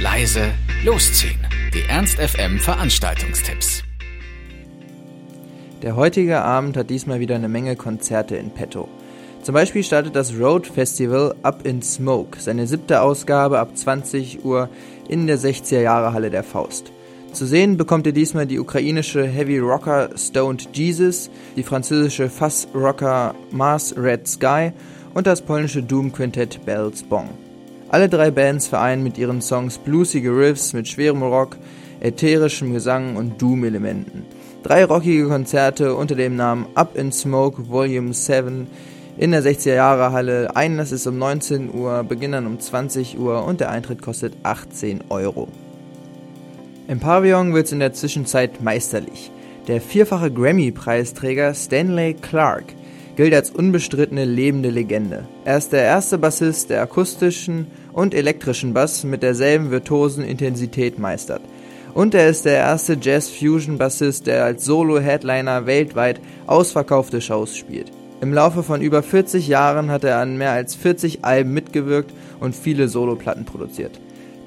leise, losziehen. Die Ernst FM Veranstaltungstipps. Der heutige Abend hat diesmal wieder eine Menge Konzerte in petto. Zum Beispiel startet das Road Festival Up in Smoke, seine siebte Ausgabe ab 20 Uhr in der 60er Jahre Halle der Faust. Zu sehen bekommt ihr diesmal die ukrainische Heavy Rocker Stoned Jesus, die französische Fuzz Rocker Mars Red Sky und das polnische Doom Quintett Bells Bong. Alle drei Bands vereinen mit ihren Songs bluesige Riffs mit schwerem Rock, ätherischem Gesang und Doom-Elementen. Drei rockige Konzerte unter dem Namen Up in Smoke Volume 7 in der 60er Jahre Halle. Einlass ist um 19 Uhr, Beginn um 20 Uhr und der Eintritt kostet 18 Euro. Im Pavillon wird's in der Zwischenzeit meisterlich. Der vierfache Grammy-Preisträger Stanley Clark gilt als unbestrittene lebende Legende. Er ist der erste Bassist, der akustischen und elektrischen Bass mit derselben virtuosen Intensität meistert. Und er ist der erste Jazz-Fusion-Bassist, der als Solo-Headliner weltweit ausverkaufte Shows spielt. Im Laufe von über 40 Jahren hat er an mehr als 40 Alben mitgewirkt und viele Soloplatten produziert.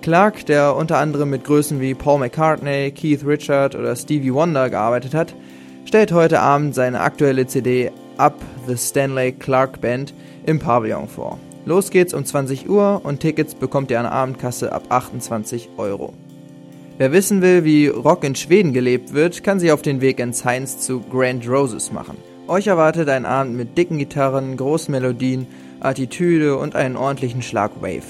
Clark, der unter anderem mit Größen wie Paul McCartney, Keith Richard oder Stevie Wonder gearbeitet hat, stellt heute Abend seine aktuelle CD Up the Stanley Clark Band im Pavillon vor. Los geht's um 20 Uhr und Tickets bekommt ihr an der Abendkasse ab 28 Euro. Wer wissen will, wie Rock in Schweden gelebt wird, kann sich auf den Weg ins Heinz zu Grand Roses machen. Euch erwartet ein Abend mit dicken Gitarren, großen Melodien, Attitüde und einen ordentlichen Schlag Wave.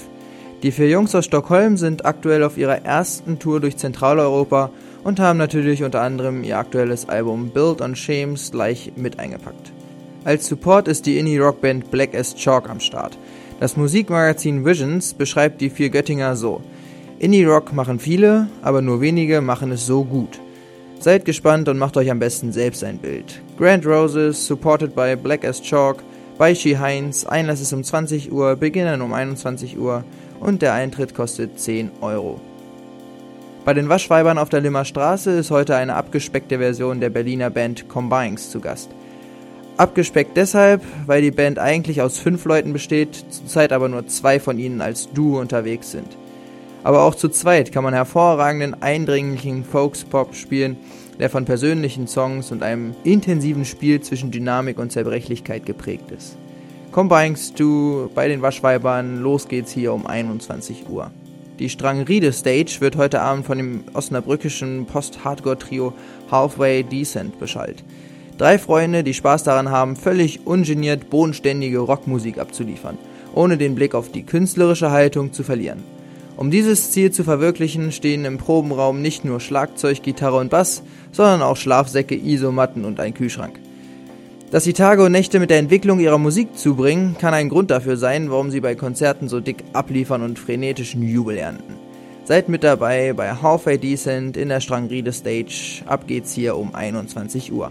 Die vier Jungs aus Stockholm sind aktuell auf ihrer ersten Tour durch Zentraleuropa und haben natürlich unter anderem ihr aktuelles Album Build on Shames gleich mit eingepackt. Als Support ist die Indie-Rockband Black as Chalk am Start. Das Musikmagazin Visions beschreibt die vier Göttinger so. Indie-Rock machen viele, aber nur wenige machen es so gut. Seid gespannt und macht euch am besten selbst ein Bild. Grand Roses, supported by Black as Chalk, bei She Heinz, Einlass ist um 20 Uhr, beginnen um 21 Uhr und der Eintritt kostet 10 Euro. Bei den Waschweibern auf der Limmer Straße ist heute eine abgespeckte Version der Berliner Band Combines zu Gast. Abgespeckt deshalb, weil die Band eigentlich aus fünf Leuten besteht, zurzeit aber nur zwei von ihnen als Duo unterwegs sind. Aber auch zu zweit kann man hervorragenden, eindringlichen Folks-Pop spielen, der von persönlichen Songs und einem intensiven Spiel zwischen Dynamik und Zerbrechlichkeit geprägt ist. Combines du bei den Waschweibern. Los geht's hier um 21 Uhr. Die Strangriede Stage wird heute Abend von dem osnabrückischen Post-Hardcore-Trio Halfway Decent beschallt. Drei Freunde, die Spaß daran haben, völlig ungeniert bodenständige Rockmusik abzuliefern, ohne den Blick auf die künstlerische Haltung zu verlieren. Um dieses Ziel zu verwirklichen, stehen im Probenraum nicht nur Schlagzeug, Gitarre und Bass, sondern auch Schlafsäcke, Isomatten und ein Kühlschrank. Dass sie Tage und Nächte mit der Entwicklung ihrer Musik zubringen, kann ein Grund dafür sein, warum sie bei Konzerten so dick abliefern und frenetischen Jubel ernten. Seid mit dabei bei Halfway Decent in der Strangriede Stage. Ab geht's hier um 21 Uhr.